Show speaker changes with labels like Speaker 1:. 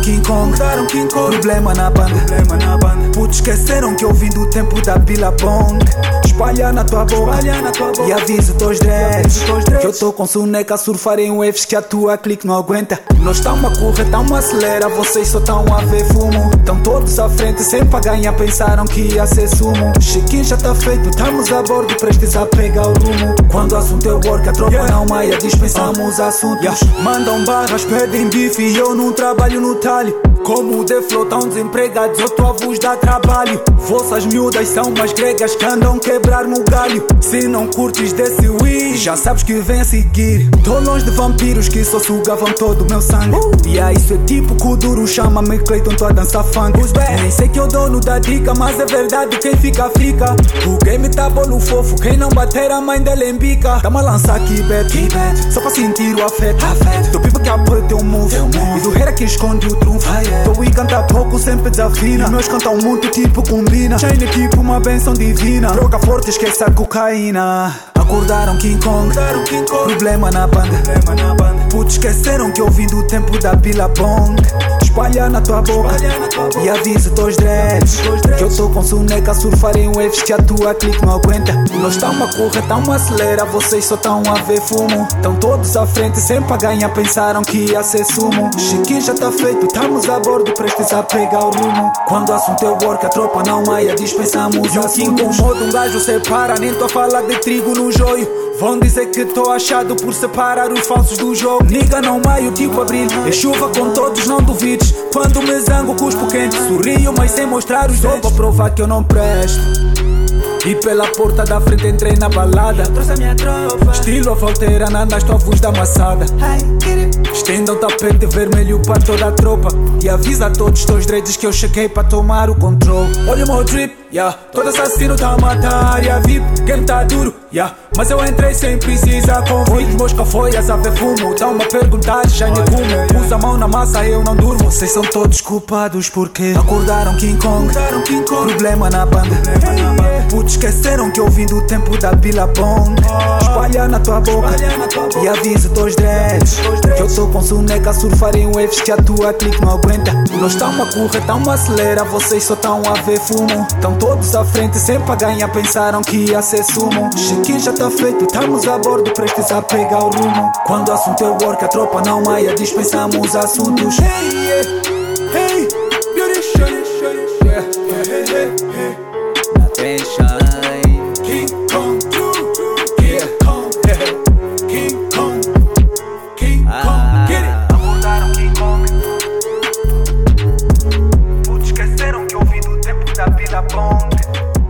Speaker 1: King Kong,
Speaker 2: Acordaram King Kong.
Speaker 1: problema na banda.
Speaker 2: Problema na banda.
Speaker 1: Putz, esqueceram que eu vim do tempo da Billabong. Espalha na tua boca,
Speaker 2: Espalha na tua boca.
Speaker 1: e avisa teus dreads. Que eu tô com soneca surfar em waves que a tua clique não aguenta. Nós tamo a correr, tamo a acelera, vocês só tão a ver fumo. Tão todos à frente, sempre a ganhar, pensaram que ia ser sumo. Chiquinho já tá feito, estamos a bordo, prestes a pegar o rumo. Quando o assunto é work, a tropa
Speaker 2: Yeah.
Speaker 1: não maia, dispensamos assuntos.
Speaker 2: Yeah.
Speaker 1: Mandam barras, pedem bife e eu não trabalho no talho. Como o Deflow tão desempregados, eu tô a vos dar trabalho. Vossas miúdas são mais gregas que andam quebrar-me o galho. Se não curtes desse Wii, já sabes que vem a seguir. Tô longe de vampiros que só sugavam todo o meu sangue. E aí, isso é tipo que o duro chama-me Clayton, tô a dançar funk. Nem sei que eu dono da dica, mas é verdade, quem fica, fica. O game tá bolo fofo, quem não bater a mãe dele embica. Tamo a lançar aqui, bet, só pra sentir o afeto. Pipa que apoia teu move, e do hater que esconde o trunfo. Tô e canta pouco, sempre desafina. Meus cantam muito, tipo combina. Chain é tipo uma benção divina. Droga forte, esquece a cocaína. Acordaram King Kong,
Speaker 2: Acordaram King Kong.
Speaker 1: problema na banda.
Speaker 2: Problema na banda.
Speaker 1: Putz, esqueceram que eu vim do tempo da tua boca
Speaker 2: Espalha na tua boca.
Speaker 1: e avisa teus dreads. Que eu tô com soneca a surfar em waves que a tua clique não aguenta. Nós tamo a correr, tamo a acelera, vocês só tão a ver fumo. Tão todos à frente, sempre a ganhar, pensaram que ia ser sumo. Chiquinho já tá feito, estamos a bordo, prestes a pegar o rumo. Quando o assunto é work, a tropa não maia, dispensamos assim incomoda, um gajo separa, nem tô a falar de trigo no joio. Vão dizer que tô achado por separar os falsos do jogo. Niga não maio, tipo abril. É chuva com todos, não duvides. Quando me zango, cuspo quente. Sorrio, mas sem mostrar os dentes. Vou provar que eu não presto. E pela porta da frente entrei na balada.
Speaker 2: Trouxe a minha tropa.
Speaker 1: Estilo a volteira, na nas tovos da.
Speaker 2: Ai, querer.
Speaker 1: Estendam tapete vermelho para toda a tropa E avisa a todos os teus dreads que eu cheguei para tomar o controle Olha o meu drip, yeah Todo assassino tá a matar, VIP Game tá duro, yeah. Mas eu entrei sem precisar convite. Mosca foi a ver fumo Tão-me a perguntar, já nem como Pus a mão na massa, eu não durmo. Vocês são todos culpados porque Acordaram King Kong.
Speaker 2: Acordaram King Kong.
Speaker 1: Problema na banda.
Speaker 2: Problema na banda.
Speaker 1: Putz, esqueceram que eu vim do tempo da tua boca
Speaker 2: Espalha na tua boca.
Speaker 1: E avisa teus dreads. Que eu tô com soneca a surfar em waves que a tua clique não aguenta Nós tamo a correr, tamo a acelera, vocês só tão a ver fumo Tão todos à frente, sempre a ganhar, pensaram que ia ser sumo Chiquinho já tá feito, estamos a bordo, prestes a pegar o rumo Quando o assunto é work, a tropa não maia, dispensamos assuntos
Speaker 2: Hey, yeah.
Speaker 1: Thank.